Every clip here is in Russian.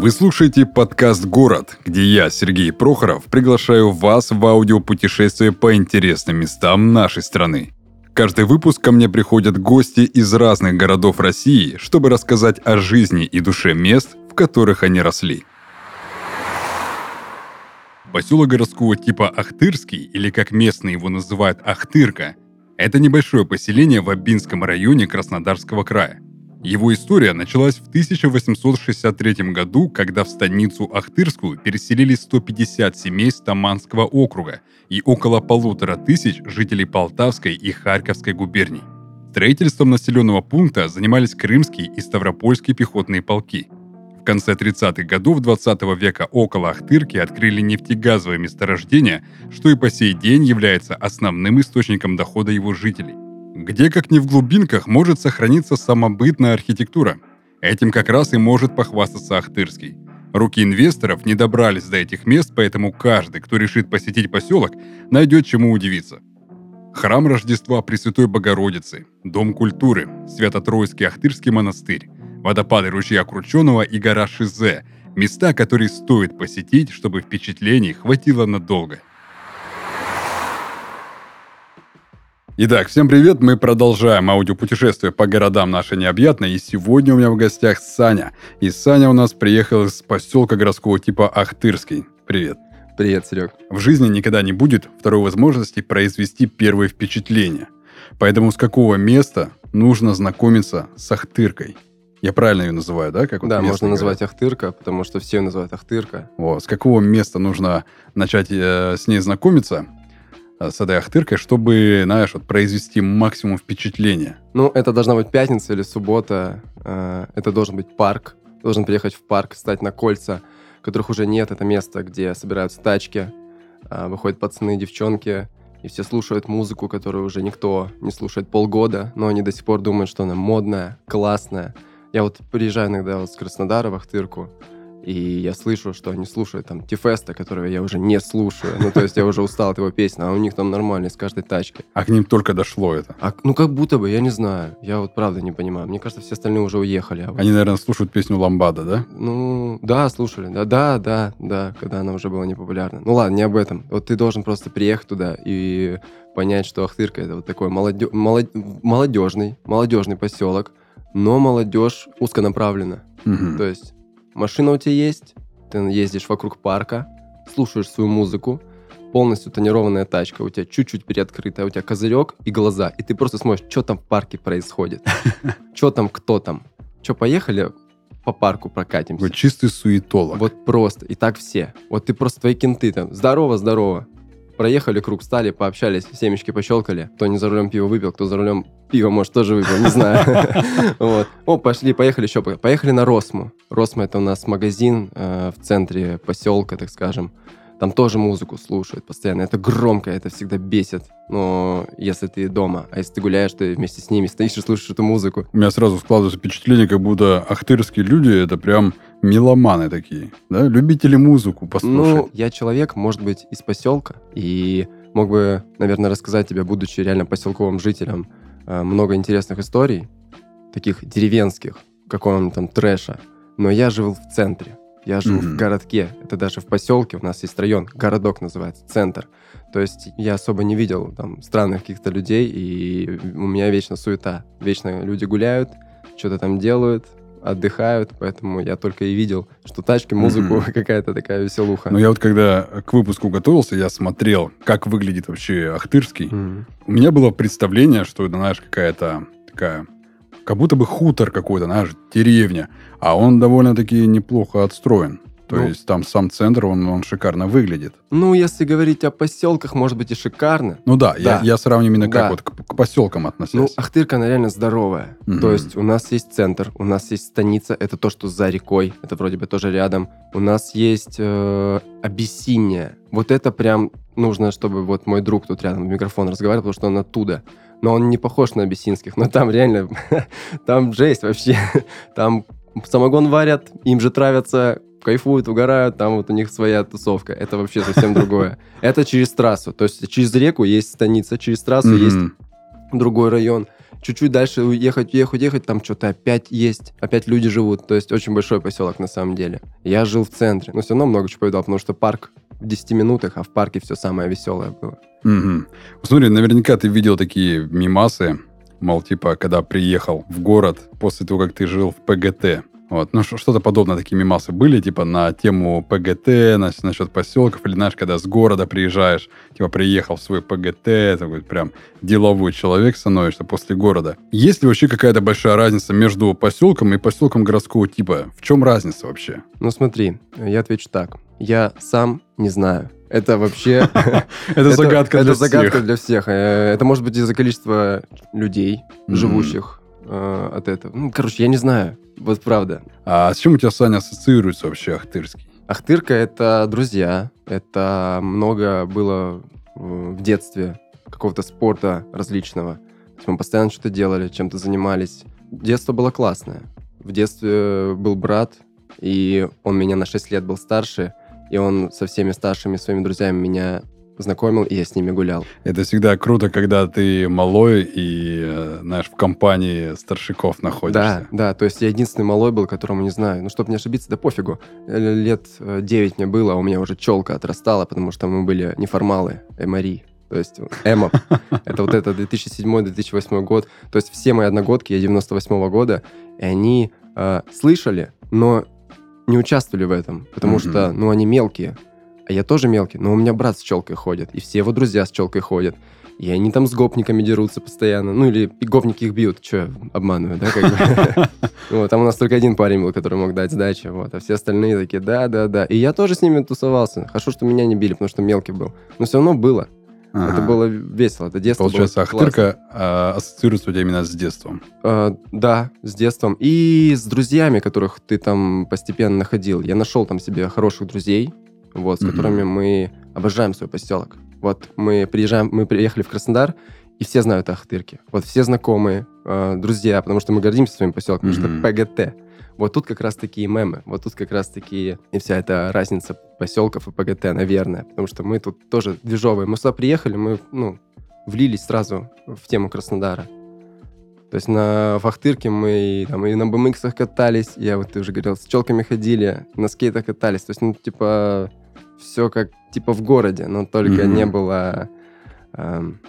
Вы слушаете подкаст «Город», где я, Сергей Прохоров, приглашаю вас в аудиопутешествие по интересным местам нашей страны. Каждый выпуск ко мне приходят гости из разных городов России, чтобы рассказать о жизни и душе мест, в которых они росли. Поселок городского типа Ахтырский, или как местные его называют Ахтырка, это небольшое поселение в Абинском районе Краснодарского края – его история началась в 1863 году, когда в станицу Ахтырскую переселились 150 семей Таманского округа и около полутора тысяч жителей Полтавской и Харьковской губерний. Строительством населенного пункта занимались крымские и ставропольские пехотные полки. В конце 30-х годов 20 века около Ахтырки открыли нефтегазовое месторождение, что и по сей день является основным источником дохода его жителей – где, как ни в глубинках, может сохраниться самобытная архитектура. Этим как раз и может похвастаться Ахтырский. Руки инвесторов не добрались до этих мест, поэтому каждый, кто решит посетить поселок, найдет чему удивиться. Храм Рождества Пресвятой Богородицы, Дом культуры, Свято-Троицкий Ахтырский монастырь, водопады ручья Крученого и гора Шизе – места, которые стоит посетить, чтобы впечатлений хватило надолго – Итак, всем привет, мы продолжаем аудиопутешествие по городам нашей необъятной, и сегодня у меня в гостях Саня. И Саня у нас приехал из поселка городского типа Ахтырский. Привет. Привет, Серег. В жизни никогда не будет второй возможности произвести первое впечатление. Поэтому с какого места нужно знакомиться с Ахтыркой? Я правильно ее называю, да? Как вот да, можно говорят? называть Ахтырка, потому что все ее называют Ахтырка. Вот. С какого места нужно начать э, с ней знакомиться, с этой ахтыркой, чтобы, знаешь, вот произвести максимум впечатления? Ну, это должна быть пятница или суббота. Э, это должен быть парк. Должен приехать в парк, стать на кольца, которых уже нет. Это место, где собираются тачки, э, выходят пацаны, девчонки, и все слушают музыку, которую уже никто не слушает полгода, но они до сих пор думают, что она модная, классная. Я вот приезжаю иногда вот с Краснодара в Ахтырку, и я слышу, что они слушают там Тифеста, которого я уже не слушаю. Ну, то есть я уже устал от его песни, а у них там нормально с каждой тачки. А к ним только дошло это? А, ну, как будто бы, я не знаю. Я вот правда не понимаю. Мне кажется, все остальные уже уехали. А вот... Они, наверное, слушают песню Ламбада, да? Ну, да, слушали. Да, да, да, да, когда она уже была непопулярна. Ну, ладно, не об этом. Вот ты должен просто приехать туда и понять, что Ахтырка это вот такой молодё... молод... молодежный, молодежный поселок, но молодежь узконаправленно. Угу. То есть Машина у тебя есть, ты ездишь вокруг парка, слушаешь свою музыку, полностью тонированная тачка, у тебя чуть-чуть приоткрытая, у тебя козырек и глаза, и ты просто смотришь, что там в парке происходит, что там, кто там. Что, поехали по парку прокатимся? Вот чистый суетолог. Вот просто, и так все. Вот ты просто твои кенты там, здорово, здорово проехали круг, стали, пообщались, семечки пощелкали. Кто не за рулем пиво выпил, кто за рулем пиво, может, тоже выпил, не знаю. Вот. О, пошли, поехали еще. Поехали на Росму. Росма — это у нас магазин э, в центре поселка, так скажем. Там тоже музыку слушают постоянно. Это громко, это всегда бесит. Но если ты дома, а если ты гуляешь, ты вместе с ними стоишь и слушаешь эту музыку. У меня сразу складывается впечатление, как будто ахтырские люди — это прям меломаны такие, да? Любители музыку послушать. Ну, я человек, может быть, из поселка, и мог бы, наверное, рассказать тебе, будучи реально поселковым жителем, э, много интересных историй, таких деревенских, какого-нибудь там трэша. Но я жил в центре. Я живу mm-hmm. в городке, это даже в поселке, у нас есть район, городок называется, центр. То есть я особо не видел там странных каких-то людей, и у меня вечно суета. Вечно люди гуляют, что-то там делают, отдыхают, поэтому я только и видел, что тачки, музыку, mm-hmm. какая-то такая веселуха. Ну, я вот когда к выпуску готовился, я смотрел, как выглядит вообще Ахтырский. Mm-hmm. У меня было представление, что это, знаешь, какая-то такая как будто бы хутор какой-то, знаешь, деревня. А он довольно-таки неплохо отстроен. То ну, есть там сам центр, он, он шикарно выглядит. Ну, если говорить о поселках, может быть и шикарно. Ну да, да. Я, я сравниваю именно да. как вот к, к поселкам относясь. Ну, Ахтырка, она реально здоровая. Mm-hmm. То есть у нас есть центр, у нас есть станица, это то, что за рекой, это вроде бы тоже рядом. У нас есть э, Абиссиния. Вот это прям нужно, чтобы вот мой друг тут рядом в микрофон разговаривал, потому что он оттуда но он не похож на абиссинских. Но там реально, там жесть вообще. Там самогон варят, им же травятся, кайфуют, угорают, там вот у них своя тусовка. Это вообще совсем другое. Это через трассу. То есть через реку есть станица, через трассу есть другой район. чуть-чуть дальше уехать, уехать, уехать, там что-то опять есть, опять люди живут. То есть очень большой поселок на самом деле. Я жил в центре, но все равно много чего повидал, потому что парк в 10 минутах, а в парке все самое веселое было. Угу. Смотри, наверняка ты видел такие мимасы, мол, типа, когда приехал в город после того, как ты жил в ПГТ, вот. Ну, что-то подобное, такие мимасы были, типа, на тему ПГТ, значит, насчет поселков, или, знаешь, когда с города приезжаешь, типа, приехал в свой ПГТ, такой прям деловой человек становишься после города. Есть ли вообще какая-то большая разница между поселком и поселком городского типа? В чем разница вообще? Ну, смотри, я отвечу так. Я сам не знаю. Это вообще... Это загадка для всех. Это загадка для всех. Э, это может быть из-за количества людей, живущих э, от этого. Ну, короче, я не знаю. Вот правда. А с чем у тебя, Саня, ассоциируется вообще Ахтырский? Ахтырка — это друзья. Это много было в детстве какого-то спорта различного. То есть мы постоянно что-то делали, чем-то занимались. Детство было классное. В детстве был брат, и он меня на 6 лет был старше, и он со всеми старшими своими друзьями меня знакомил, и я с ними гулял. Это всегда круто, когда ты малой и, э, знаешь, в компании старшиков находишься. Да, да, то есть я единственный малой был, которому не знаю. Ну, чтобы не ошибиться, да пофигу. Лет 9 мне было, а у меня уже челка отрастала, потому что мы были неформалы, эмари. То есть эмо. Это вот это 2007-2008 год. То есть все мои одногодки, я 98 -го года, и они э, слышали, но не участвовали в этом, потому mm-hmm. что, ну, они мелкие. А я тоже мелкий, но у меня брат с челкой ходит, и все его друзья с челкой ходят. И они там с гопниками дерутся постоянно. Ну, или гопники их бьют. Че, обманываю, да, как бы? Вот, там у нас только один парень был, который мог дать сдачи, вот. А все остальные такие, да, да, да. И я тоже с ними тусовался. Хорошо, что меня не били, потому что мелкий был. Но все равно было. Ага. Это было весело, это детство Получается, было Ахтырка а, ассоциируется у тебя именно с детством. А, да, с детством. И с друзьями, которых ты там постепенно находил. Я нашел там себе хороших друзей, вот, с угу. которыми мы обожаем свой поселок. Вот мы приезжаем, мы приехали в Краснодар, и все знают о Ахтырке. Вот все знакомые, э, друзья, потому что мы гордимся своим поселком, mm-hmm. потому что ПГТ. Вот тут как раз такие мемы, вот тут как раз такие и вся эта разница поселков и ПГТ, наверное, потому что мы тут тоже движовые. Мы сюда приехали, мы, ну, влились сразу в тему Краснодара. То есть на Фахтырке мы там, и на BMX катались, я вот ты уже говорил, с челками ходили, на скейтах катались. То есть, ну, типа, все как типа в городе, но только mm-hmm. не было эм,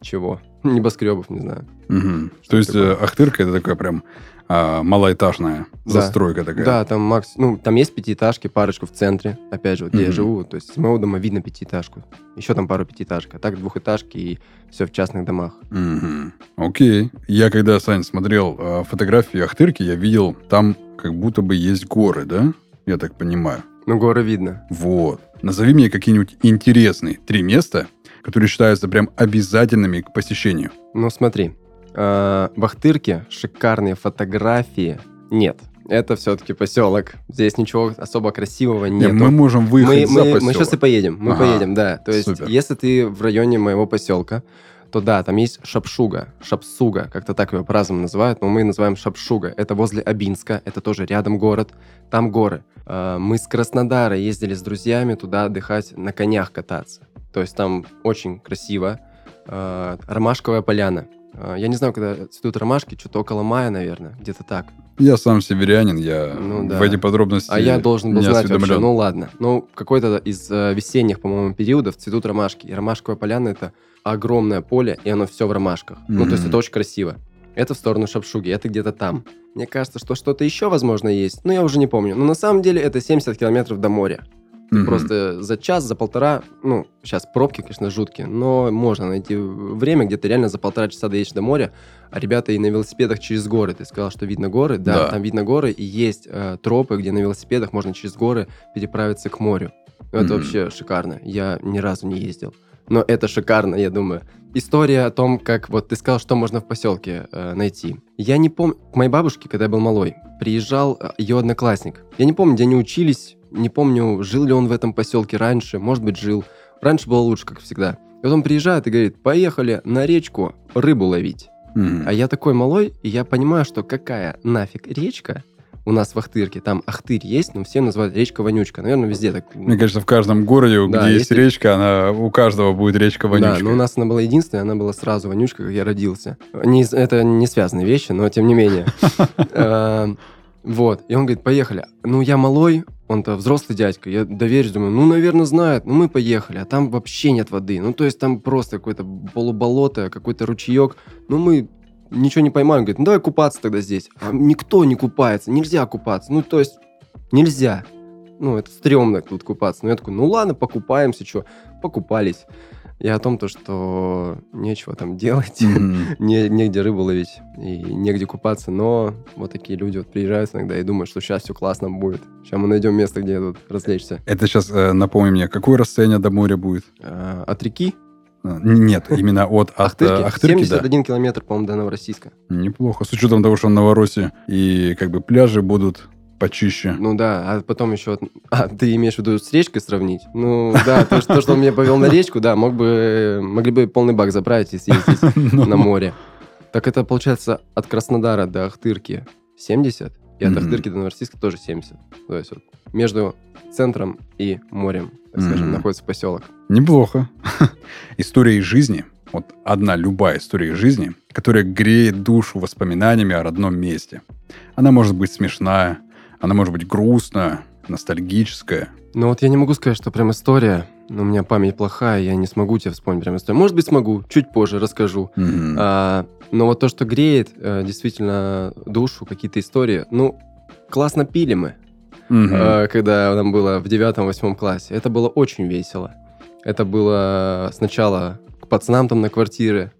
чего? Небоскребов, не знаю. Mm-hmm. То есть такое? Э, Ахтырка это такая прям а, малоэтажная да. застройка такая. Да, там макс, ну там есть пятиэтажки, парочку в центре, опять же, вот, где mm-hmm. я живу, то есть с моего дома видно пятиэтажку, еще там пару пятиэтажек, а так двухэтажки и все в частных домах. Mm-hmm. Окей, я когда Сань смотрел э, фотографии Ахтырки, я видел там как будто бы есть горы, да? Я так понимаю. Ну, горы видно. Вот. Назови мне какие-нибудь интересные три места, которые считаются прям обязательными к посещению. Ну, смотри. Э, в Ахтырке шикарные фотографии нет. Это все-таки поселок. Здесь ничего особо красивого нет. Мы можем выехать мы, за мы, поселок. Мы сейчас и поедем. Мы ага. поедем, да. То есть, Супер. если ты в районе моего поселка, то да, там есть Шапшуга, Шапсуга, как-то так его по-разному называют, но мы называем Шапшуга. Это возле Абинска, это тоже рядом город, там горы. А, мы с Краснодара ездили с друзьями туда отдыхать, на конях кататься. То есть там очень красиво. А, ромашковая поляна. А, я не знаю, когда цветут ромашки, что-то около мая, наверное, где-то так. Я сам северянин, я ну, да. в эти подробности А я должен был знать вообще, ну ладно. Ну, какой-то из весенних, по-моему, периодов цветут ромашки. И ромашковая поляна — это огромное поле, и оно все в ромашках. Mm-hmm. Ну, то есть это очень красиво. Это в сторону Шапшуги, это где-то там. Мне кажется, что что-то еще, возможно, есть, но я уже не помню. Но на самом деле это 70 километров до моря. Mm-hmm. Просто за час, за полтора, ну, сейчас пробки, конечно, жуткие, но можно найти время, где ты реально за полтора часа доедешь до моря, а ребята и на велосипедах через горы. Ты сказал, что видно горы, да, да. там видно горы, и есть э, тропы, где на велосипедах можно через горы переправиться к морю. Это mm-hmm. вообще шикарно. Я ни разу не ездил но это шикарно, я думаю. История о том, как вот ты сказал, что можно в поселке э, найти. Я не помню, к моей бабушке, когда я был малой, приезжал э, ее одноклассник. Я не помню, где они учились, не помню, жил ли он в этом поселке раньше, может быть, жил. Раньше было лучше, как всегда. И вот он приезжает и говорит, поехали на речку рыбу ловить. Mm-hmm. А я такой малой, и я понимаю, что какая нафиг речка у нас в Ахтырке. Там Ахтырь есть, но все называют речка Вонючка. Наверное, везде так. Мне кажется, в каждом городе, Да, где есть речка, она у каждого будет речка вонючка. Да, но у нас она была единственная, она была сразу вонючка, как я родился. Не, это не связанные вещи, но тем не менее. Э, Вот. И он говорит, поехали. Ну, я малой, он-то взрослый дядька. Я доверюсь, думаю, ну, наверное, знает. Ну, мы поехали. А там вообще нет воды. Ну, то есть там просто какое-то полуболото, какой-то ручеек. Ну, мы ничего не поймаем. Он говорит, ну, давай купаться тогда здесь. А никто не купается. Нельзя купаться. Ну, то есть нельзя. Ну, это стрёмно тут купаться. Ну, я такой, ну, ладно, покупаемся, что. Покупались. И о том, то, что нечего там делать. Мгм. Не, негде рыбу ловить и негде купаться, но вот такие люди вот приезжают иногда и думают, что сейчас все классно будет. Сейчас мы найдем место, где тут развлечься. Это сейчас напомни мне, какое расстояние до моря будет? А, от реки Нет, именно от, от Ахтырки, э, Ахтырки, да. 71 километр, по-моему, до Новороссийска. Неплохо. С учетом того, что в Новороссии и как бы пляжи будут почище. Ну да, а потом еще... А, ты имеешь в виду с речкой сравнить? Ну да, то, что, то, что он меня повел на речку, да, мог бы, могли бы полный бак забрать и съездить Ну, на море. Так это получается от Краснодара до Ахтырки 70, и от. Ахтырки до Новороссийска тоже 70. То есть вот между центром и морем, так скажем, Мгм. находится поселок. Неплохо. История из жизни. Вот одна любая история из жизни, которая греет душу воспоминаниями о родном месте. Она может быть смешная, она может быть грустная, ностальгическая. Ну вот я не могу сказать, что прям история, но у меня память плохая, я не смогу тебе вспомнить прям историю. Может быть, смогу, чуть позже расскажу. Мгм. А, но вот то, что греет э, действительно душу, какие-то истории, ну, классно пили мы. Э, когда нам было в девятом-восьмом классе. Это было очень весело. Это было сначала к пацанам там на квартиры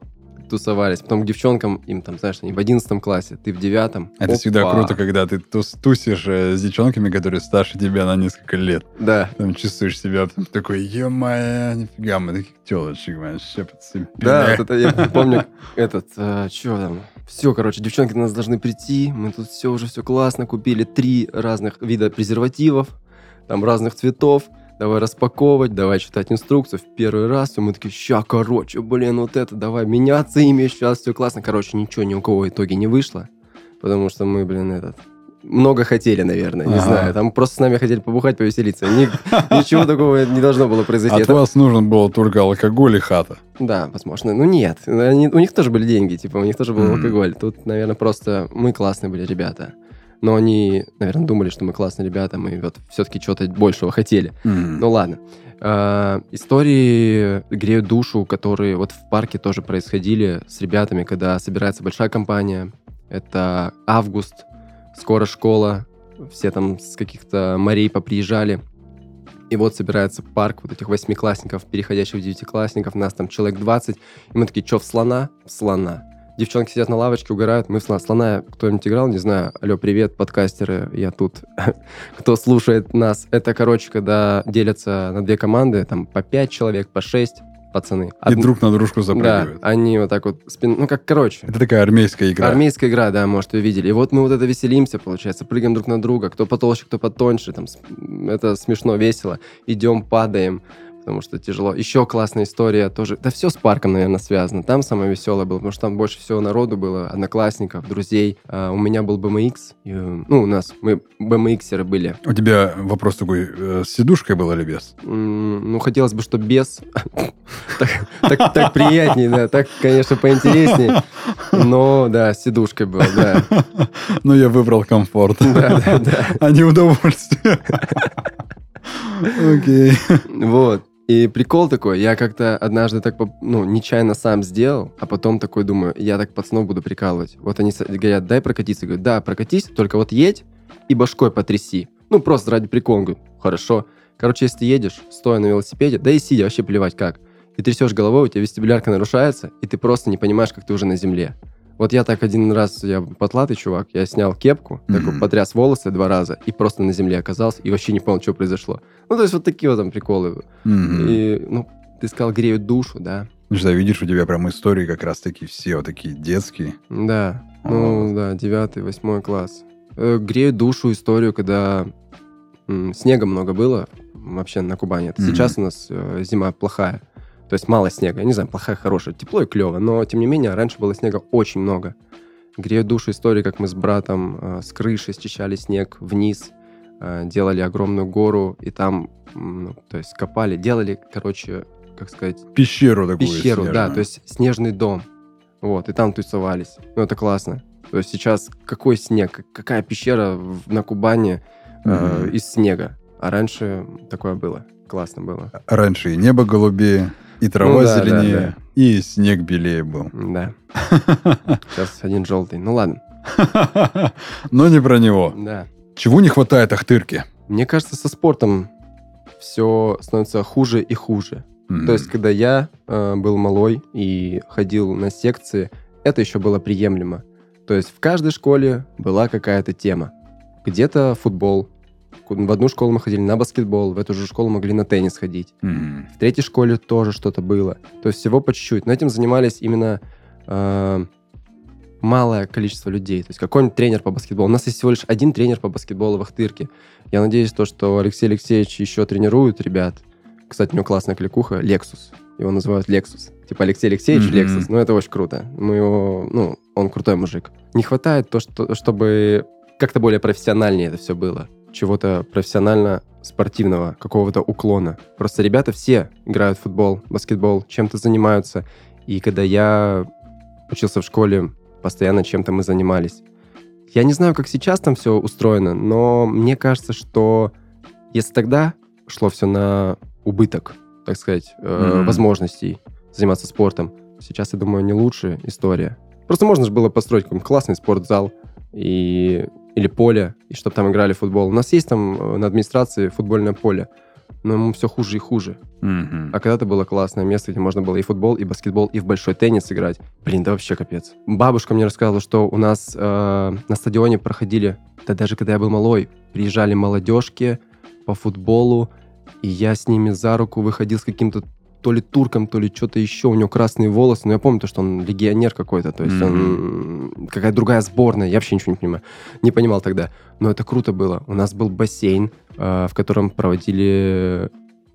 тусовались, потом к девчонкам, им там, знаешь, они в одиннадцатом классе, ты в девятом. Это всегда Опа. круто, когда ты тус- тусишь э, с девчонками, которые старше тебя на несколько лет. Да. Там чувствуешь себя потом такой, ё-моё, нифига, мы таких телочек, вообще подцепили. Да, вот это я помню, этот, что там, все, короче, девчонки до нас должны прийти, мы тут все уже все классно, купили три разных вида презервативов, там разных цветов, давай распаковывать, давай читать инструкцию в первый раз, и мы такие, ща, короче, блин, вот это, давай меняться ими, сейчас все классно. Короче, ничего ни у кого в итоге не вышло, потому что мы, блин, этот, много хотели, наверное, не Ага. знаю, там просто с нами хотели побухать, повеселиться. Ни- ничего такого не должно было произойти. От Это- вас нужен был только алкоголь и хата. да, возможно. Ну нет, они- у них тоже были деньги, типа, у них тоже был Мгм. алкоголь. Тут, наверное, просто мы классные были ребята. Но они, наверное, думали, что мы классные ребята, мы вот все-таки чего-то большего хотели. Мгм. Ну ладно. А, истории греют душу, которые вот в парке тоже происходили с ребятами, когда собирается большая компания. Это август, скоро школа, все там с каких-то морей поприезжали. И вот собирается парк вот этих восьмиклассников, переходящих в девятиклассников, нас там человек 20. И мы такие, что, в слона? В слона. Девчонки сидят на лавочке, угорают. Мы в слона. Слона кто-нибудь играл? Не знаю. Алло, привет, подкастеры. Я тут. Кто слушает нас? Это, короче, когда делятся на две команды, там по пять человек, по шесть пацаны. И Одни- друг на дружку Да, запрыгивают. они вот так вот спин... Ну, как, короче, Это такая армейская игра. Армейская игра, да, может, вы видели. И вот мы вот это веселимся, получается, прыгаем друг на друга, кто потолще, кто потоньше, там, это смешно, весело. Идем, падаем, потому что тяжело. Еще классная история тоже. Да все с парком, наверное, связано. Там самое веселое было, потому что там больше всего народу было, одноклассников, друзей. А, у меня был BMX, и, э, ну, у нас, мы BMXеры были. У тебя вопрос такой, э, с сидушкой был или без? М, Ну, хотелось бы, что без. Так- приятнее, да, так, конечно, поинтереснее. Но, да, с сидушкой был, да. Ну, я выбрал комфорт, Да, да, да. а не удовольствие. Окей. Вот. И прикол такой, я как-то однажды так, ну, нечаянно сам сделал, а потом такой думаю, я так пацанов буду прикалывать. Вот они говорят, дай прокатиться. Я говорю, да, прокатись, только вот едь и башкой потряси. Ну, просто ради прикола. Он говорит, хорошо. Короче, если ты едешь, стоя на велосипеде, да и сидя, вообще плевать как. Ты трясешь головой, у тебя вестибулярка нарушается, и ты просто не понимаешь, как ты уже на земле. Вот я так один раз, я потлатый чувак, я снял кепку, такой Мгм. потряс волосы два раза, и просто на земле оказался, и вообще не понял, что произошло. Ну, то есть вот такие вот там приколы. Мгм. И, ну, ты сказал, греют душу, да? Ну что, видишь, у тебя прям истории как раз-таки все вот такие детские. Да. Ну, Вот. да, девятый, восьмой класс. Э, Греют душу историю, когда снега много было вообще на Кубани. Мгм. сейчас у нас э, зима плохая. То есть мало снега. Я не знаю, плохая, хорошая. Тепло и клево. Но, тем не менее, раньше было снега очень много. Греет душу истории, как мы с братом э, с крыши счищали снег вниз, э, делали огромную гору, и там, ну, то есть копали, делали, короче, как сказать... Пещеру такую Пещеру, снежную. да, то есть снежный дом. Вот, и там тусовались. Ну, это классно. То есть сейчас какой снег, какая пещера в- на Кубани э, Мгм. из снега. А раньше такое было. Классно было. Раньше и небо голубее, и трава Ну да, да, зеленее, да. и снег белее был. Да. Сейчас один желтый. Ну ладно. Но не про него. Да. Чего не хватает Ахтырке? Мне кажется, со спортом все становится хуже и хуже. М. То есть, когда я э, был малой и ходил на секции, это еще было приемлемо. То есть в каждой школе была какая-то тема. Где-то футбол. В одну школу мы ходили на баскетбол, в эту же школу могли на теннис ходить. М. В третьей школе тоже что-то было. То есть всего по чуть-чуть. Но этим занимались именно э, малое количество людей. То есть какой-нибудь тренер по баскетболу. У нас есть всего лишь один тренер по баскетболу в Ахтырке. Я надеюсь, то, что Алексей Алексеевич еще тренирует ребят. Кстати, у него классная кликуха. Лексус. Его называют Лексус. Типа Алексей Алексеевич Мгм. Лексус. Ну, это очень круто. Мы его... Ну, он крутой мужик. Не хватает то, что, чтобы как-то более профессиональнее это все было. Чего-то профессионально спортивного, какого-то уклона. Просто ребята все играют в футбол, баскетбол, чем-то занимаются. И когда я учился в школе, постоянно чем-то мы занимались. Я не знаю, как сейчас там все устроено, но мне кажется, что если тогда шло все на убыток, так сказать, э, Мгм. возможностей заниматься спортом, сейчас, я думаю, не лучшая история. Просто можно же было построить какой-нибудь классный спортзал и... или поле, и чтобы там играли в футбол. У нас есть там э, на администрации футбольное поле, но ему все хуже и хуже. Мгм. А когда-то было классное место, где можно было и футбол, и баскетбол, и в большой теннис играть. Блин, да вообще капец. Бабушка мне рассказывала, что у нас э, на стадионе проходили, да даже когда я был малой, приезжали молодежки по футболу, и я с ними за руку выходил с каким-то то ли турком, то ли что-то еще. У него красные волосы, но я помню то, что он легионер какой-то, то есть он какая-то другая сборная, я вообще ничего не понимаю. Не понимал тогда. Но это круто было. У нас был бассейн, э, в котором проводили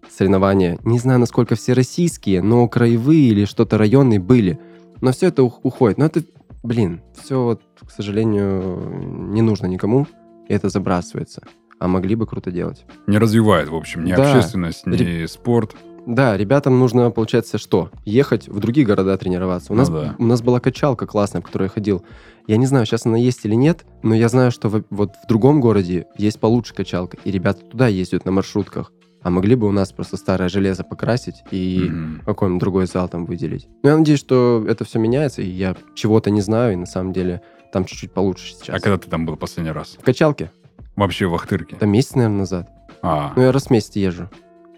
соревнования. Не знаю, насколько все российские, но краевые или что-то районные были. Но все это ух- уходит. Но это, блин, все, вот, к сожалению, не нужно никому, и это забрасывается. А могли бы круто делать. Не развивает, в общем, ни Да. общественность, ни спорт. Да, ребятам нужно, получается, что? Ехать в другие города тренироваться. У Ну нас, да. у нас была качалка классная, в которой я ходил. Я не знаю, сейчас она есть или нет, но я знаю, что в- вот в другом городе есть получше качалка, и ребята туда ездят на маршрутках. А могли бы у нас просто старое железо покрасить и Мгм. какой-нибудь другой зал там выделить. Но я надеюсь, что это все меняется, и я чего-то не знаю, и на самом деле там чуть-чуть получше сейчас. А когда ты там был последний раз? В качалке? Вообще в Ахтырке? Это месяц, наверное, назад. А. Ну, я раз в месяц езжу.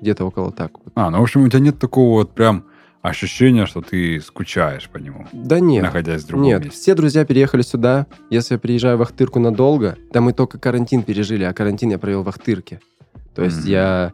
Где-то около так. вот. а, ну, в общем, у тебя нет такого вот прям ощущения, что ты скучаешь по нему, Да нет. находясь в другом Нет, месте. все друзья переехали сюда. Если я приезжаю в Ахтырку надолго, да мы только карантин пережили, а карантин я провел в Ахтырке. То есть Мгм. я...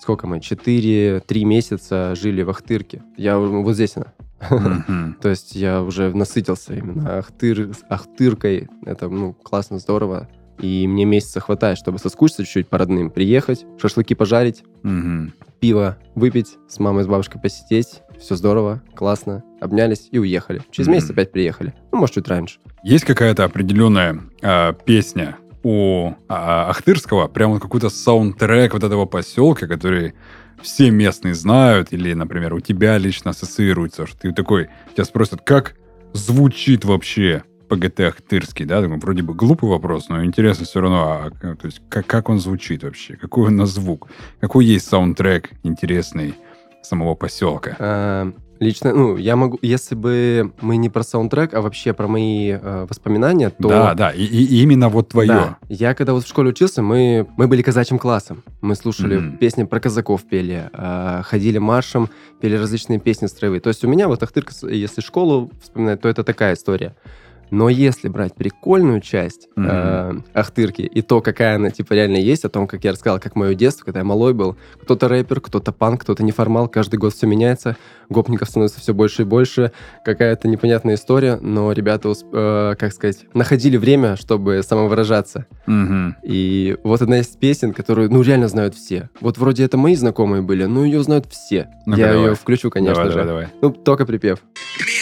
Сколько мы? Четыре-три месяца жили в Ахтырке. Я вот здесь она. То есть я уже насытился именно Ахтыр, Ахтыркой. Это, ну, классно, здорово. И мне месяца хватает, чтобы соскучиться чуть-чуть по родным, приехать, шашлыки пожарить, Мгм. пиво выпить, с мамой, с бабушкой посидеть. Все здорово, классно. Обнялись и уехали. Через Мгм. месяц опять приехали. Ну, может, чуть раньше. Есть какая-то определенная а, песня у а, Ахтырского, прям вот какой-то саундтрек вот этого поселка, который все местные знают, или, например, у тебя лично ассоциируется, что ты такой, тебя спросят, как звучит вообще ПГТ Ахтырский, да? Такой, вроде бы глупый вопрос, но интересно все равно, а, то есть как, как он звучит вообще, какой он на звук, какой есть саундтрек интересный самого поселка. А, Лично, ну, я могу, если бы мы не про саундтрек, а вообще про мои э, воспоминания, то... Да, да, и, и именно вот твое. Да. Я когда вот в школе учился, мы, мы были казачьим классом. Мы слушали Мгм. песни про казаков пели, а, ходили маршем, пели различные песни строевые. То есть у меня вот Ахтырка, если школу вспоминать, то это такая история. Но если брать прикольную часть Мгм. э, Ахтырки и то, какая она типа реально есть, о том, как я рассказал, как мое детство, когда я малой был, кто-то рэпер, кто-то панк, кто-то неформал, каждый год все меняется, гопников становится все больше и больше, какая-то непонятная история, но ребята, э, как сказать, находили время, чтобы самовыражаться. Мгм. И вот одна из песен, которую, ну, реально знают все. Вот вроде это мои знакомые были, но ее знают все. Ну-ка, я давай. ее включу, конечно давай, же. давай, давай. Ну, только припев. Место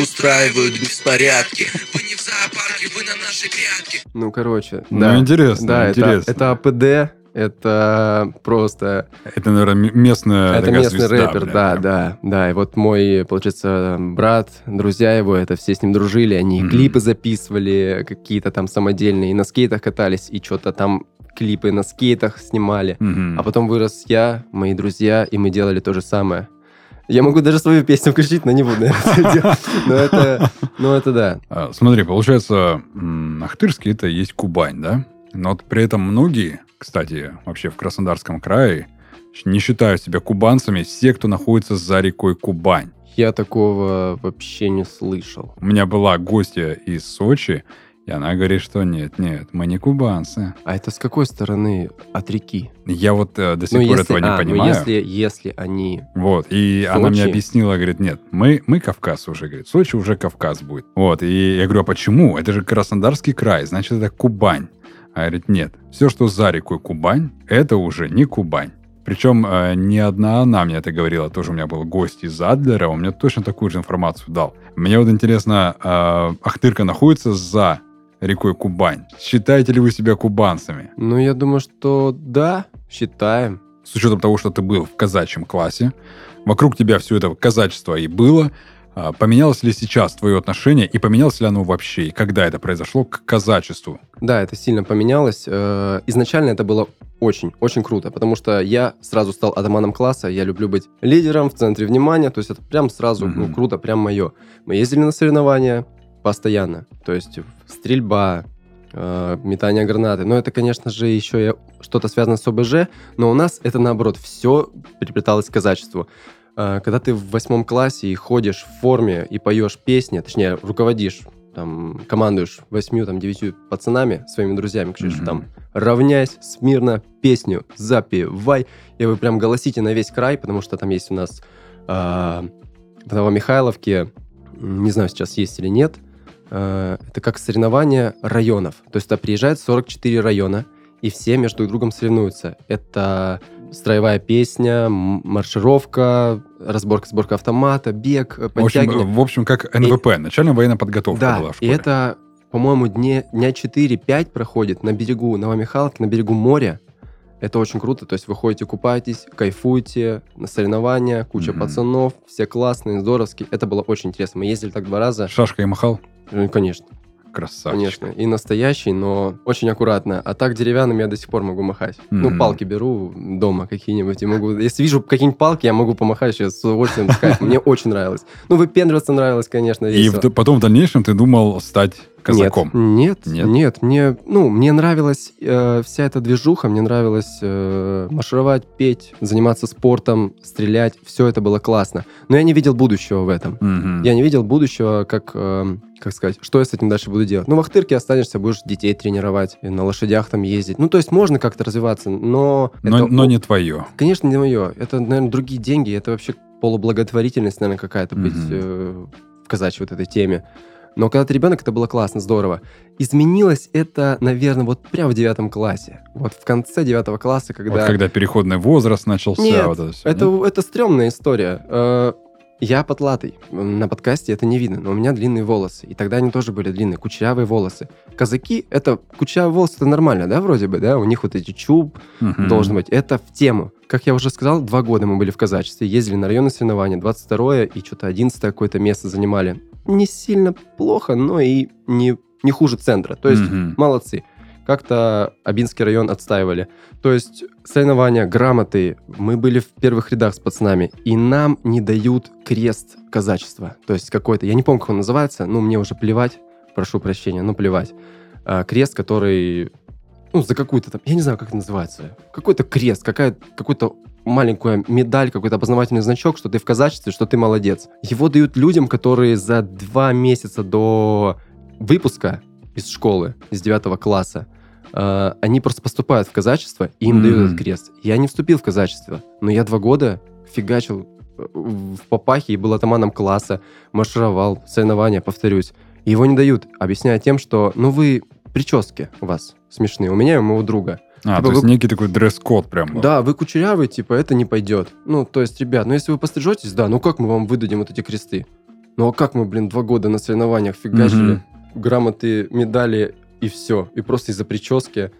устраивают беспорядки. Вы не в зоопарке, вы на нашей пятке. Ну, короче, Ну, да. интересно, Да, это, интересно. это АПД, это просто... Это, наверное, местная это такая местный звезда, рэпер, бля, да, прям. да, да. И вот мой, получается, брат, друзья его, это все с ним дружили, они Мгм. клипы записывали какие-то там самодельные, и на скейтах катались, и что-то там клипы на скейтах снимали. Мгм. А потом вырос я, мои друзья, и мы делали то же самое. Я могу даже свою песню включить, но не буду наверное, это. Но это, ну это да. А, Смотри, получается, Ахтырский это есть Кубань, да? Но вот при этом многие, кстати, вообще в Краснодарском крае не считают себя кубанцами все, кто находится за рекой Кубань. Я такого вообще не слышал. У меня была гостья из Сочи, и она говорит, что нет, нет, мы не кубанцы. А это с какой стороны от реки? Я вот э, до сих Ну, пор если, этого не а, ну, понимаю. если, если они... Вот, и она мне Сочи? объяснила, говорит, нет, мы, мы Кавказ уже, говорит, Сочи уже Кавказ будет. Вот, и я говорю, а почему? Это же Краснодарский край, значит, это Кубань. А говорит, нет, все, что за рекой Кубань, это уже не Кубань. Причем э, не одна она мне это говорила, тоже у меня был гость из Адлера, он мне точно такую же информацию дал. Мне вот интересно, э, Ахтырка находится за рекой Кубань. Считаете ли вы себя кубанцами? Ну, я думаю, что да, считаем. с учетом того, что ты был в казачьем классе, вокруг тебя все это казачество и было, а, поменялось ли сейчас твое отношение, и поменялось ли оно вообще, и когда это произошло к казачеству? Да, это сильно поменялось. Э, Изначально это было очень, очень круто, потому что я сразу стал атаманом класса, я люблю быть лидером в центре внимания, то есть это прям сразу, ну, Мгм. круто, прям мое. Мы ездили на соревнования постоянно, то есть стрельба, э, метание гранаты. Но это, конечно же, еще и что-то связано с ОБЖ, но у нас это, наоборот, все приплеталось к казачеству. Э, Когда ты в восьмом классе и ходишь в форме и поешь песни, точнее, руководишь, там, командуешь восьмью, там, девятью пацанами, своими друзьями, кричишь, Мгм. там, равняйсь, смирно, песню запевай, и вы прям голосите на весь край, потому что там есть у нас а, в Новомихайловке, не знаю, сейчас есть или нет, а, это как соревнование районов. То есть туда приезжает 44 района, и все между друг другом соревнуются. Это строевая песня, маршировка, разборка, сборка автомата, бег, э, В общем, подтягивание. в общем, как НВП, начальная военная подготовка Да, была в и школе. это, по-моему, дне, дня 4-5 проходит на берегу Новомихайловки, на берегу моря. Это очень круто, то есть вы ходите, купаетесь, кайфуете, на соревнования, куча Мгм. пацанов, все классные, здоровские. Это было очень интересно. Мы ездили так два раза. Шашкой махал? Ну, конечно, Красавчик. конечно. И настоящий, но очень аккуратно. А так деревянным я до сих пор могу махать. Ну, Мгм. палки беру дома какие-нибудь и могу... Если вижу какие-нибудь палки, я могу помахать сейчас с удовольствием. с кайфом. Мне очень нравилось. Ну, выпендриваться нравилось, конечно, И весело. потом в дальнейшем ты думал стать казаком? Нет, Нет? нет, нет. Мне, ну, мне нравилась э, вся эта движуха, мне нравилось э, маршировать, петь, заниматься спортом, стрелять. Все это было классно. Но я не видел будущего в этом. Мгм. Я не видел будущего, как, э, как сказать, что я с этим дальше буду делать. Ну, в Ахтырке останешься, будешь детей тренировать, и на лошадях там ездить. Ну, то есть можно как-то развиваться, но... Но, это но не твое. Конечно, не мое. Это, наверное, другие деньги. Это вообще полублаготворительность, наверное, какая-то быть Мгм. э, в казачьей вот этой теме. Но когда ты ребенок, это было классно, здорово. Изменилось это, наверное, вот прямо в девятом классе. Вот в конце девятого класса, когда... Вот когда переходный возраст начался, Нет, вот это все. Это, это стрёмная история. Э, Я потлатый. На подкасте это не видно, но у меня длинные волосы. И тогда они тоже были длинные, кучерявые волосы. Казаки, это кучерявые волосы, это нормально, да, вроде бы, да? У них вот эти чуб, должен быть. Это в тему. Как я уже сказал, два года мы были в казачестве, ездили на районные соревнования, 22 и что-то 11 какое-то место занимали. Не сильно плохо, но и не, не хуже центра. То есть молодцы. Как-то Абинский район отстаивали. То есть соревнования, грамоты. Мы были в первых рядах с пацанами. И нам не дают крест казачества. То есть какой-то, я не помню, как он называется, ну, мне уже плевать, прошу прощения, ну, плевать. А, крест, который, ну, за какую-то там, я не знаю, как это называется. Какой-то крест, какая, какой-то маленькую медаль, какой-то опознавательный значок, что ты в казачестве, что ты молодец. Его дают людям, которые за два месяца до выпуска из школы, из девятого класса, э, они просто поступают в казачество, и им Мгм. дают этот крест. Я не вступил в казачество, но я два года фигачил э, в папахе и был атаманом класса, маршировал, соревнования, повторюсь. Его не дают, объясняя тем, что, ну вы, прически у вас смешные, у меня и у моего друга. А, Типа то есть вы- некий такой дресс-код прям. был. Да, вы кучерявый, типа, это не пойдет. Ну, то есть, ребят, ну если вы пострижетесь, да, ну как мы вам выдадим вот эти кресты? Ну а как мы, блин, два года на соревнованиях фигачили, Мгм. грамоты, медали и все. И просто из-за прически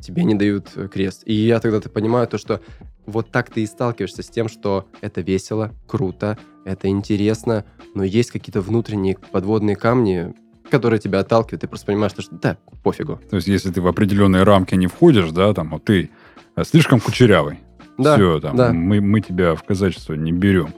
тебе не дают э, крест. И я тогда-то понимаю то, что вот так ты и сталкиваешься с тем, что это весело, круто, это интересно, но есть какие-то внутренние подводные камни, которые тебя отталкивают, и просто понимаешь, что да, пофигу. То есть, если ты в определенные рамки не входишь, да, там, вот ты э, слишком кучерявый, Да, все, там, да. мы, мы тебя в казачество не берем.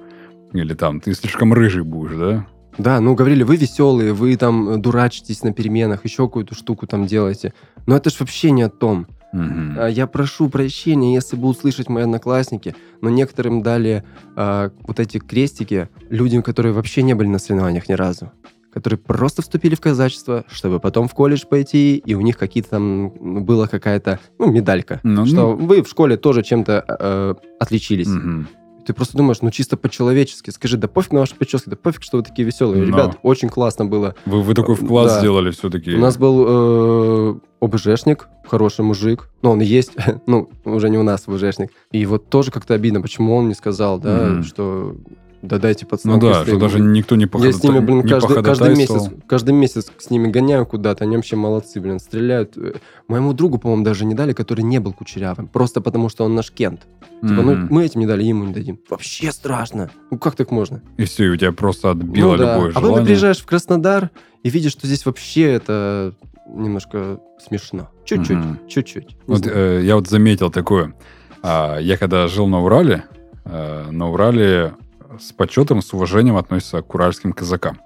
Или там, ты слишком рыжий будешь, да? Да, ну говорили, вы веселые, вы там э, дурачитесь на переменах, еще какую-то штуку там делаете. Но это ж вообще не о том. А, Я прошу прощения, если будут слышать мои одноклассники, но некоторым дали а, вот эти крестики людям, которые вообще не были на соревнованиях ни разу. Которые просто вступили в казачество, чтобы потом в колледж пойти, и у них какие-то там м, была какая-то ну, медалька. Ну, что вы в школе тоже чем-то э, отличились. Мгм. Ты просто думаешь, ну чисто по-человечески. Скажи, да пофиг на ваши прически, да пофиг, что вы такие веселые. Но. Ребят, очень классно было. Вы, вы такой вклад Да. сделали все-таки. У нас был э, ОБЖшник, хороший мужик. Ну, он и есть, ну, уже не у нас ОБЖшник. И вот тоже как-то обидно, почему он не сказал, да, Мгм. что да дайте пацанам. Ну да, быстрее». что даже никто не Я с ними, блин, каждый, каждый месяц, каждый месяц с ними гоняю куда-то, они вообще молодцы, блин, стреляют. Э, Моему другу, по-моему, даже не дали, который не был кучерявым, просто потому что он наш Кент. Типа, ну, Мгм. мы этим не дали, ему не дадим. Вообще страшно. Ну, как так можно? И все, и у тебя просто отбило Ну да. любое А потом ты желание. приезжаешь в Краснодар и видишь, что здесь вообще это немножко смешно. Чуть-чуть, Мгм. чуть-чуть. Вот, э, я вот заметил такое. А, я когда жил на Урале, э, на Урале с почетом, с уважением относятся к уральским казакам.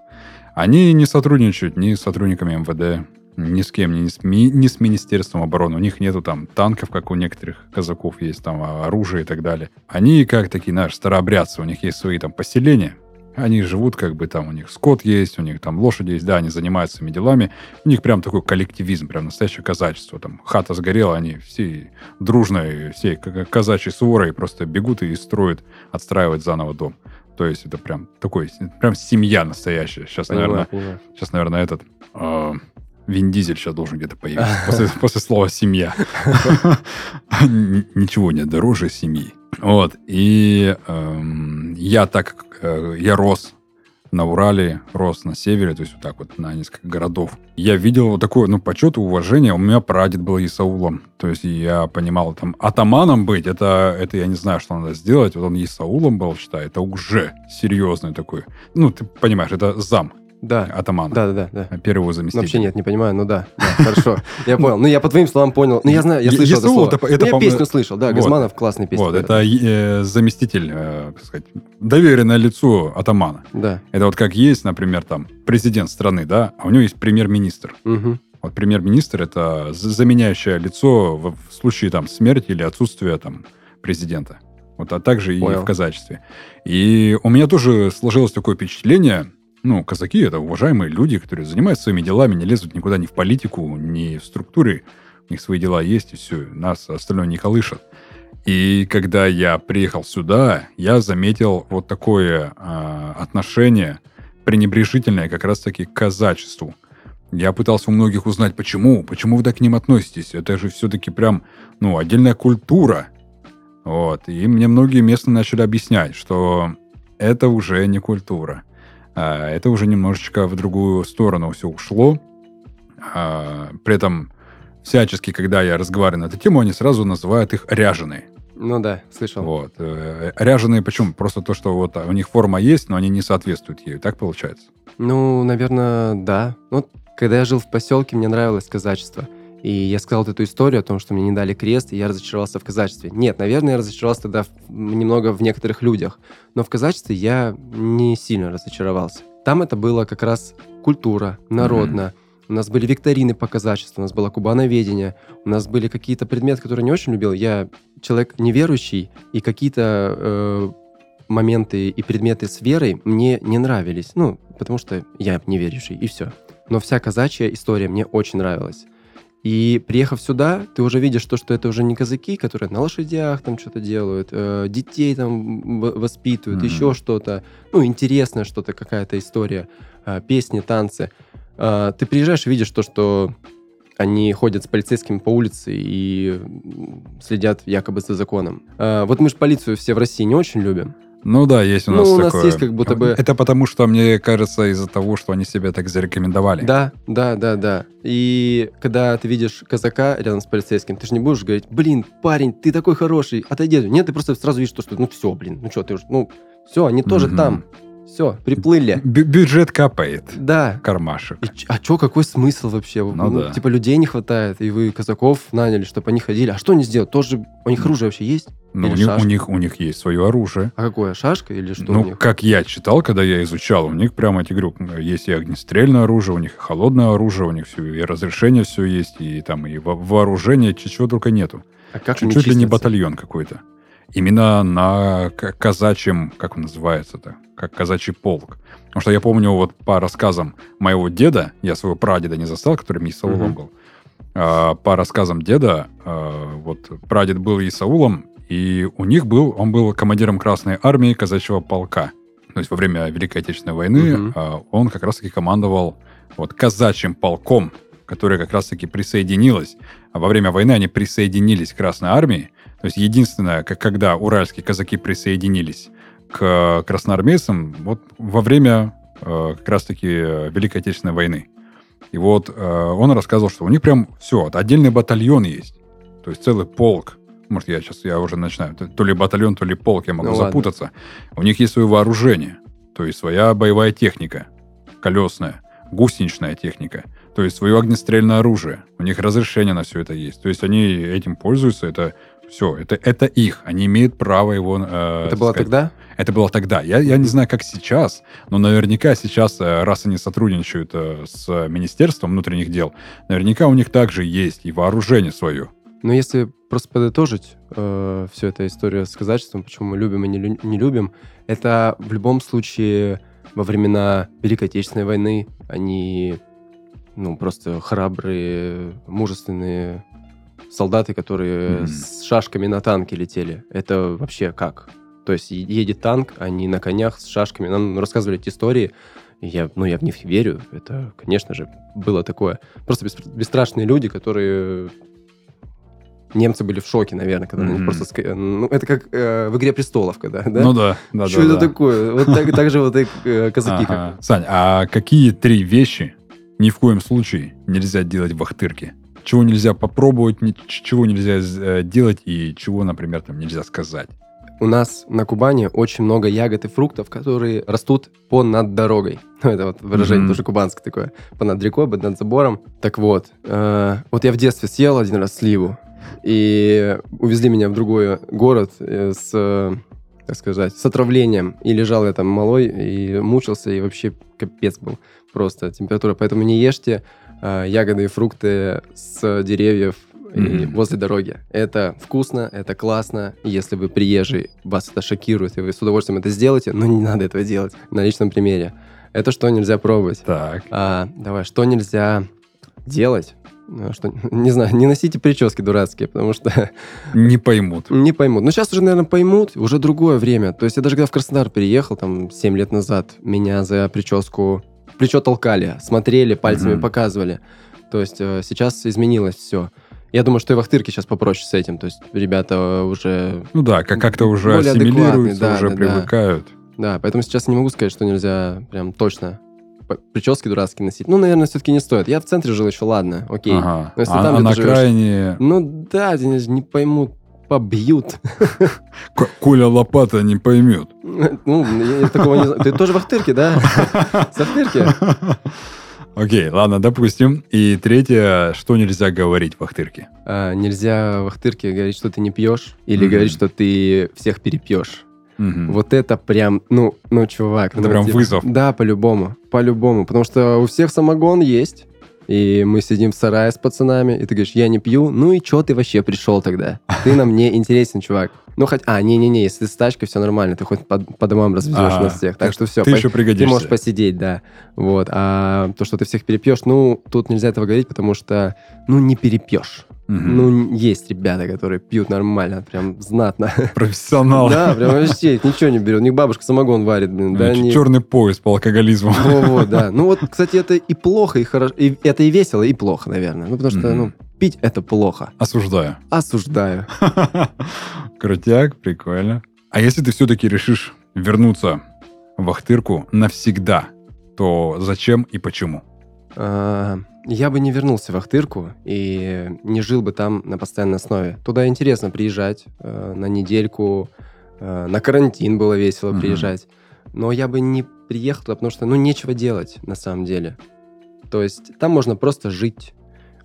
Они не сотрудничают ни с сотрудниками МВД, ни с кем, ни с, ми- ни с Министерством обороны. У них нету там танков, как у некоторых казаков есть, там оружие и так далее. Они как такие, знаешь, старообрядцы, у них есть свои там поселения. Они живут как бы там, у них скот есть, у них там лошади есть, да, они занимаются своими делами. У них прям такой коллективизм, прям настоящее казачество. Там хата сгорела, они все дружно, всей к- казачьей сворой просто бегут и строят, отстраивать заново дом. То есть это прям такой, прям семья настоящая. Сейчас, Понимаю, наверное, понимаю. сейчас, наверное, этот э, Вин Дизель сейчас должен где-то появиться после, после слова семья. Ничего нет дороже семьи. Вот. И эм, я так, э, я рос на Урале, рос на севере, то есть вот так вот на несколько городов. Я видел вот такое, ну, почет и уважение. У меня прадед был Исаулом. То есть я понимал, там, атаманом быть, это, это я не знаю, что надо сделать. Вот он Исаулом был, считай, это уже серьезный такой. Ну, ты понимаешь, это зам Да, атамана. да, да, да. А Первого заместителя. вообще нет, не понимаю, ну да, да, хорошо. Я понял. Ну, я по твоим словам понял. Ну, я знаю, я слышал это слово. это- я песню слышал, да. Газманов классный песня. Вот, это э, заместитель, э, как сказать, доверенное лицо атамана. Да. Это вот как есть, например, там, президент страны, да, а у него есть премьер-министр. Мгм. Вот премьер-министр это заменяющее лицо в, случае там смерти или отсутствия там президента. Вот, а также и Понял. в казачестве. И у меня тоже сложилось такое впечатление, ну, казаки это уважаемые люди, которые занимаются своими делами, не лезут никуда ни в политику, ни в структуры. У них свои дела есть, и все, нас остальное не колышет. И когда я приехал сюда, я заметил вот такое а, отношение пренебрежительное как раз-таки к казачеству. Я пытался у многих узнать, почему, почему вы так к ним относитесь. Это же все-таки прям, ну, отдельная культура. Вот. И мне многие местные начали объяснять, что это уже не культура. А, Это уже немножечко в другую сторону все ушло. А, При этом всячески, когда я разговариваю на эту тему, они сразу называют их ряженые. Ну да, слышал. Вот. Э, Ряженые почему? Просто то, что вот у них форма есть, но они не соответствуют ей. Так получается? Ну, наверное, да. Ну, Вот когда я жил в поселке, мне нравилось казачество. И я сказал вот эту историю о том, что мне не дали крест, и я разочаровался в казачестве. Нет, наверное, я разочаровался тогда немного в некоторых людях. Но в казачестве я не сильно разочаровался. Там это было как раз культура, народно. У нас были викторины по казачеству, у нас было кубановедение, у нас были какие-то предметы, которые не очень любил. Я человек неверующий, и какие-то э, моменты и предметы с верой мне не нравились. Ну, потому что я неверующий, и все. Но вся казачья история мне очень нравилась. И приехав сюда, ты уже видишь то, что это уже не казаки, которые на лошадях там что-то делают, э, детей там воспитывают, Мгм. еще что-то. Ну, интересное что-то, какая-то история, э, песни, танцы. Э, ты приезжаешь и видишь то, что они ходят с полицейскими по улице и следят якобы за законом. Э, вот мы же полицию все в России не очень любим. Ну да, есть у Ну, нас у нас такое. есть как будто бы- Это потому, что, мне кажется, из-за того, что они себя так зарекомендовали. Да, да, да, да. И когда ты видишь казака рядом с полицейским, ты же не будешь говорить, блин, парень, ты такой хороший, отойди. Нет, ты просто сразу видишь, то, что ну все, блин, ну что, ты уже, ну все, они тоже Мгм. там. Все, приплыли. Бю- бюджет капает. Да. Кармашек. И а чё, какой смысл вообще? Ну да. Типа людей не хватает, и вы казаков наняли, чтобы они ходили. А что они сделают? Тоже у них оружие вообще есть? Ну, у них, у, них, у них есть свое оружие. А какое? Шашка или что ну, как я читал, когда я изучал, у них прямо, тебе говорю, есть и огнестрельное оружие, у них и холодное оружие, у них все, и разрешение все есть, и там и во- вооружение, чего только нету. А как они Чуть ли не батальон какой-то. Именно на казачьем, как он называется-то, как казачий полк. Потому что я помню вот по рассказам моего деда, я своего прадеда не застал, который мне Исаулом Мгм. был, а, по рассказам деда, а, вот прадед был Исаулом, и у них был, он был командиром Красной Армии казачьего полка. То есть во время Великой Отечественной войны Мгм. а, он как раз-таки командовал вот казачьим полком, которое как раз-таки присоединилось. А во время войны они присоединились к Красной Армии. То есть единственное, как когда уральские казаки присоединились к красноармейцам, вот во время э, как раз-таки э, Великой Отечественной войны. И вот э, он рассказывал, что у них прям все, отдельный батальон есть. То есть целый полк. Может, я сейчас я уже начинаю. То- ли батальон, то ли полк, я могу Ну ладно. запутаться. У них есть свое вооружение. То есть своя боевая техника. Колесная, гусеничная техника. То есть свое огнестрельное оружие. У них разрешение на все это есть. То есть они этим пользуются. Это все, это, это их. Они имеют право его... э, Это было сказать. тогда? Это было тогда. Я, я не знаю, как сейчас, но наверняка сейчас, э, раз они сотрудничают э, с Министерством внутренних дел, наверняка у них также есть и вооружение свое. Но если просто подытожить э, всю эту историю с казачеством, почему мы любим и не, лю- не любим, это в любом случае во времена Великой Отечественной войны они ну, просто храбрые, мужественные солдаты, которые Мгм. с шашками на танке летели. Это вообще как? То есть едет танк, они на конях с шашками. Нам рассказывали эти истории. Я, ну, я в них верю. Это, конечно же, было такое. Просто бес- бесстрашные люди, которые немцы были в шоке, наверное, когда них Мгм. просто... Ну, это как э, в «Игре престолов», когда, да? Ну да, да, Что да, это да. такое? Вот так, так же вот и э, казаки. Сань, а какие три вещи ни в коем случае нельзя делать в Ахтырке? Чего нельзя попробовать, чего нельзя э, делать и чего, например, там нельзя сказать? У нас на Кубани очень много ягод и фруктов, которые растут по над дорогой. Ну, это вот выражение Мгм. тоже кубанское такое. По над рекой, по над забором. Так вот, э, вот я в детстве съел один раз сливу, и увезли меня в другой город э, с, как сказать, с отравлением. И лежал я там малой, и мучился, и вообще капец был просто температура. Поэтому не ешьте э, ягоды и фрукты с деревьев и Мгм. возле дороги. Это вкусно, это классно. И Если вы приезжий, вас это шокирует, и вы с удовольствием это сделаете, но не надо этого делать на личном примере. Это что нельзя пробовать? Так. А, давай, что нельзя делать? Ну, Что, не знаю, не носите прически дурацкие, потому что Не поймут. не поймут. Ну, сейчас уже, наверное, поймут, уже другое время. То есть я даже когда в Краснодар переехал, там, 7 лет назад, меня за прическу плечо толкали, смотрели, пальцами Мгм. показывали. То есть э, сейчас изменилось все. Я думаю, что и в Ахтырке сейчас попроще с этим. То есть ребята уже... Ну да, как- как-то уже ассимилируются, да, уже да, да. привыкают. Да, поэтому сейчас не могу сказать, что нельзя прям точно прически дурацкие носить. Ну, наверное, все-таки не стоит. Я в центре жил еще, ладно, окей. Ага. Но если а, там а на живешь- окраине Ну да, же не поймут, побьют. Коля Лопата не поймет. Ну, я такого не знаю. Ты тоже в Ахтырке, да? С Ахтырки? Окей, ладно, допустим. И третье, что нельзя говорить в Ахтырке? А, нельзя в Ахтырке говорить, что ты не пьешь, или Мгм. говорить, что ты всех перепьешь. Мгм. Вот это прям, ну, ну, чувак. Это ну, прям типа- вызов. Да, по-любому, по-любому. Потому что у всех самогон есть, и мы сидим в сарае с пацанами, и ты говоришь, я не пью, ну и чё ты вообще пришел тогда? Ты нам не интересен, чувак. Ну, хоть, а, не-не-не, если с тачкой все нормально, ты хоть по, по домам развезешь А, нас всех. Так что все, Ты еще ты пригодишься. можешь посидеть, да. Вот. А то, что ты всех перепьешь, ну, тут нельзя этого говорить, потому что, ну, не перепьешь. Мгм. Ну, есть ребята, которые пьют нормально, прям знатно. Профессионал. Да, прям вообще ничего не берет. У них бабушка самогон варит, блин. Да, они... Черный пояс по алкоголизму. Во-во, да. Ну вот, кстати, это и плохо, и хорошо. И это и весело, и плохо, наверное. Ну, потому что, ну, пить это плохо. Осуждаю. Осуждаю. Крутяк, прикольно. А если ты все-таки решишь вернуться в Ахтырку навсегда, то зачем и почему? Я бы не вернулся в Ахтырку и не жил бы там на постоянной основе. Туда интересно приезжать э, на недельку, э, на карантин было весело Мгм. приезжать. Но я бы не приехал туда, потому что, ну, нечего делать на самом деле. То есть там можно просто жить,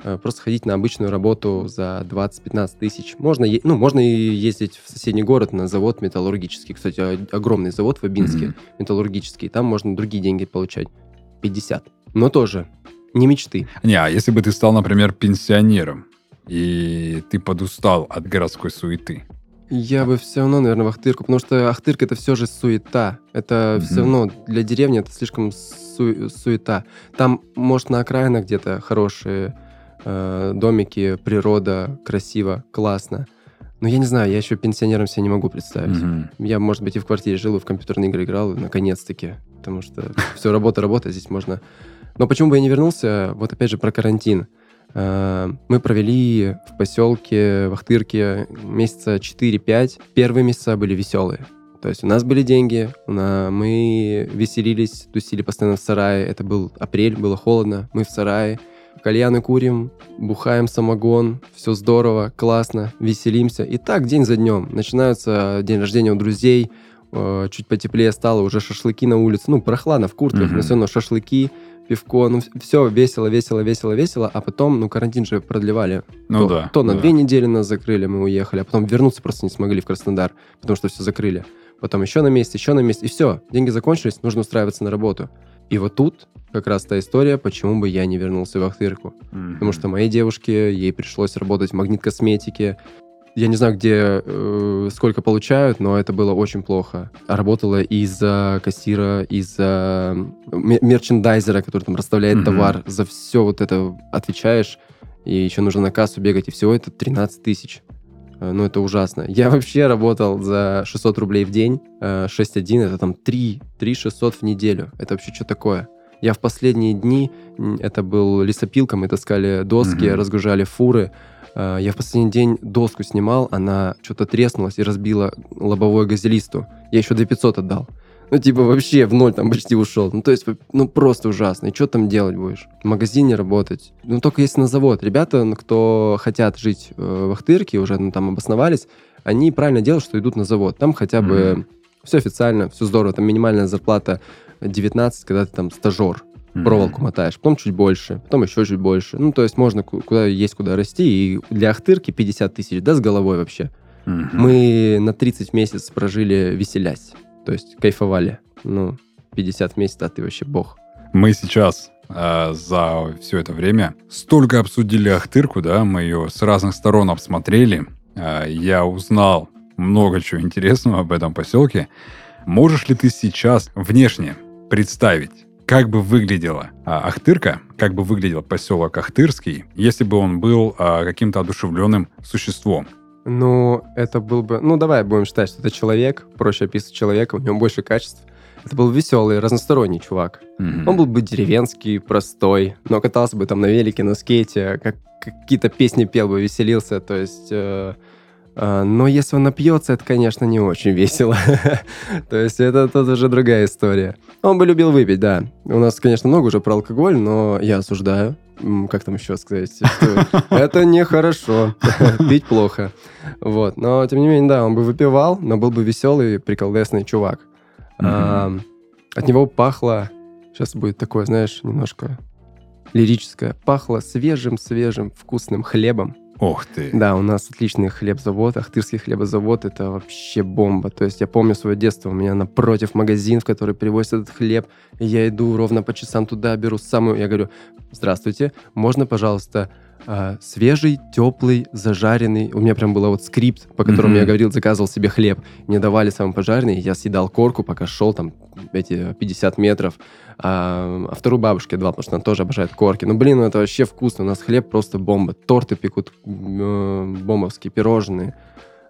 э, просто ходить на обычную работу за 20-15 тысяч. Можно, е- ну, можно и ездить в соседний город на завод металлургический. Кстати, огромный завод в Абинске Мгм. металлургический. Там можно другие деньги получать. 50. Но тоже не мечты. Не, а если бы ты стал, например, пенсионером, и ты подустал от городской суеты? Я бы все равно, наверное, в Ахтырку, потому что Ахтырка это все же суета. Это Мгм. все равно для деревни это слишком су- суета. Там, может, на окраинах где-то хорошие э, домики, природа, красиво, классно. Но я не знаю, я еще пенсионером себя не могу представить. Мгм. Я, может быть, и в квартире жил, и в компьютерные игры играл, наконец-таки. Потому что все, работа, работа, здесь можно... Но почему бы я не вернулся? Вот опять же про карантин. Э, Мы провели в поселке, в Ахтырке месяца 4-5. Первые месяца были веселые. То есть у нас были деньги, мы веселились, тусили постоянно в сарае. Это был апрель, было холодно, мы в сарае. Кальяны курим, бухаем самогон, все здорово, классно, веселимся. И так день за днем. Начинается день рождения у друзей, э, чуть потеплее стало, уже шашлыки на улице. Ну, прохладно в куртках, Мгм. но все равно шашлыки, пивко, ну, все весело, весело, весело, весело. А потом, ну, карантин же продлевали. Ну то, да. То на да. две недели нас закрыли, мы уехали, а потом вернуться просто не смогли в Краснодар, потому что все закрыли. Потом еще на месте, еще на месте, и все, деньги закончились, нужно устраиваться на работу. И вот тут как раз та история, почему бы я не вернулся в Ахтырку. Мгм. Потому что моей девушке, ей пришлось работать в магнит-косметике. Я не знаю, где, э, сколько получают, но это было очень плохо. Работала из-за кассира, из-за мерчендайзера, который там расставляет Мгм. товар. За все вот это отвечаешь, и еще нужно на кассу бегать, и всего это 13 тысяч. Э, Ну, это ужасно. Я вообще работал за 600 рублей в день. Э, 6.1 это там 3, 3 600 в неделю. Это вообще что такое? Я в последние дни, это был лесопилка, мы таскали доски, Мгм. разгружали фуры. Э, Я в последний день доску снимал, она что-то треснулась и разбила лобовое газелисту. Я еще 2500 отдал. Ну, типа, вообще в ноль там почти ушел. Ну, то есть, ну, просто ужасно. И что там делать будешь? В магазине работать? Ну, только если на завод. Ребята, ну, кто хотят жить э, в Ахтырке, уже ну, там обосновались, они правильно делают, что идут на завод. Там хотя бы Мгм. все официально, все здорово. Там минимальная зарплата 19, когда ты там стажер, Мгм. проволоку мотаешь. Потом чуть больше, потом еще чуть больше. Ну, то есть можно ку- куда есть куда расти. И для Ахтырки 50 тысяч, да, с головой вообще. Мгм. Мы на 30 в месяц прожили веселясь. То есть кайфовали. Ну, 50 в месяц, а ты вообще бог. Мы сейчас э, за все это время столько обсудили Ахтырку, да, мы ее с разных сторон обсмотрели. Э, я узнал много чего интересного об этом поселке. Можешь ли ты сейчас внешне представить, как бы выглядела а, Ахтырка, как бы выглядел поселок Ахтырский, если бы он был а, каким-то одушевленным существом? Ну, это был бы... Ну, давай будем считать, что это человек. Проще описывать человека, у него больше качеств. Это был веселый, разносторонний чувак. Мгм. Он был бы деревенский, простой, но катался бы там на велике, на скейте, как какие-то песни пел бы, веселился, то есть... э, но если он напьется, это, конечно, не очень весело. То есть это тут уже другая история. Он бы любил выпить, да. У нас, конечно, много уже про алкоголь, но я осуждаю. Как там еще сказать? Это нехорошо. Пить плохо. Вот. Но, тем не менее, да, он бы выпивал, но был бы веселый, приколдесный чувак. А, От него пахло, сейчас будет такое, знаешь, немножко лирическое, пахло свежим-свежим вкусным хлебом. Ох ты. Да, у нас отличный хлебзавод, Ахтырский хлебозавод, это вообще бомба. То есть я помню свое детство, у меня напротив магазин, в который привозят этот хлеб, и я иду ровно по часам туда, беру самую, я говорю, здравствуйте, можно, пожалуйста, а, свежий, теплый, зажаренный. У меня прям был вот скрипт, по которому Мгм. я говорил, заказывал себе хлеб. Мне давали самый пожарный, я съедал корку, пока шел там эти 50 метров. А, а вторую бабушке давал, потому что она тоже обожает корки. Ну, блин, ну это вообще вкусно. У нас хлеб просто бомба. Торты пекут э, бомбовские, пирожные.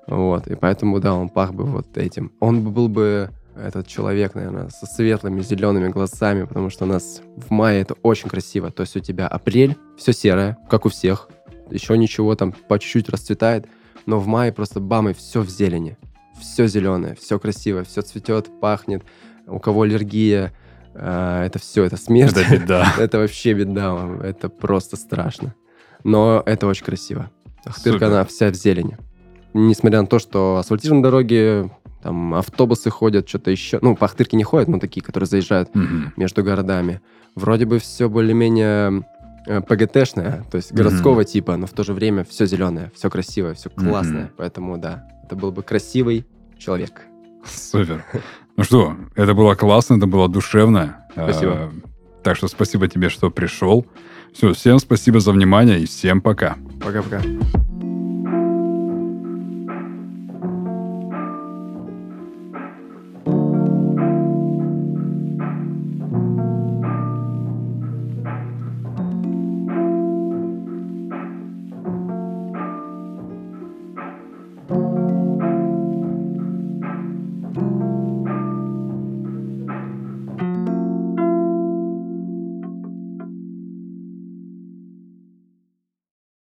Вот, и поэтому, да, он пах бы вот этим. Он бы был бы этот человек, наверное, со светлыми зелеными глазами, потому что у нас в мае это очень красиво. То есть у тебя апрель, все серое, как у всех. Еще ничего там по чуть-чуть расцветает. Но в мае просто бам, и все в зелени. все зеленое, все красиво, все цветет, пахнет. У кого аллергия, э, это все, это смерть. Это беда. Это вообще беда, это просто страшно. Но это очень красиво. Ахтырка, она вся в зелени. Несмотря на то, что асфальтированные дороги, там автобусы ходят, что-то еще. Ну, по Ахтырке не ходят, но такие, которые заезжают между городами. Вроде бы все более-менее э, ПГТшное, то есть городского типа, но в то же время все зеленое, все красивое, все классное. Поэтому да, это был бы красивый человек. Супер. Ну что, это было классно, это было душевно. Спасибо. А, Так что спасибо тебе, что пришел. Все, всем спасибо за внимание и всем пока. Пока-пока.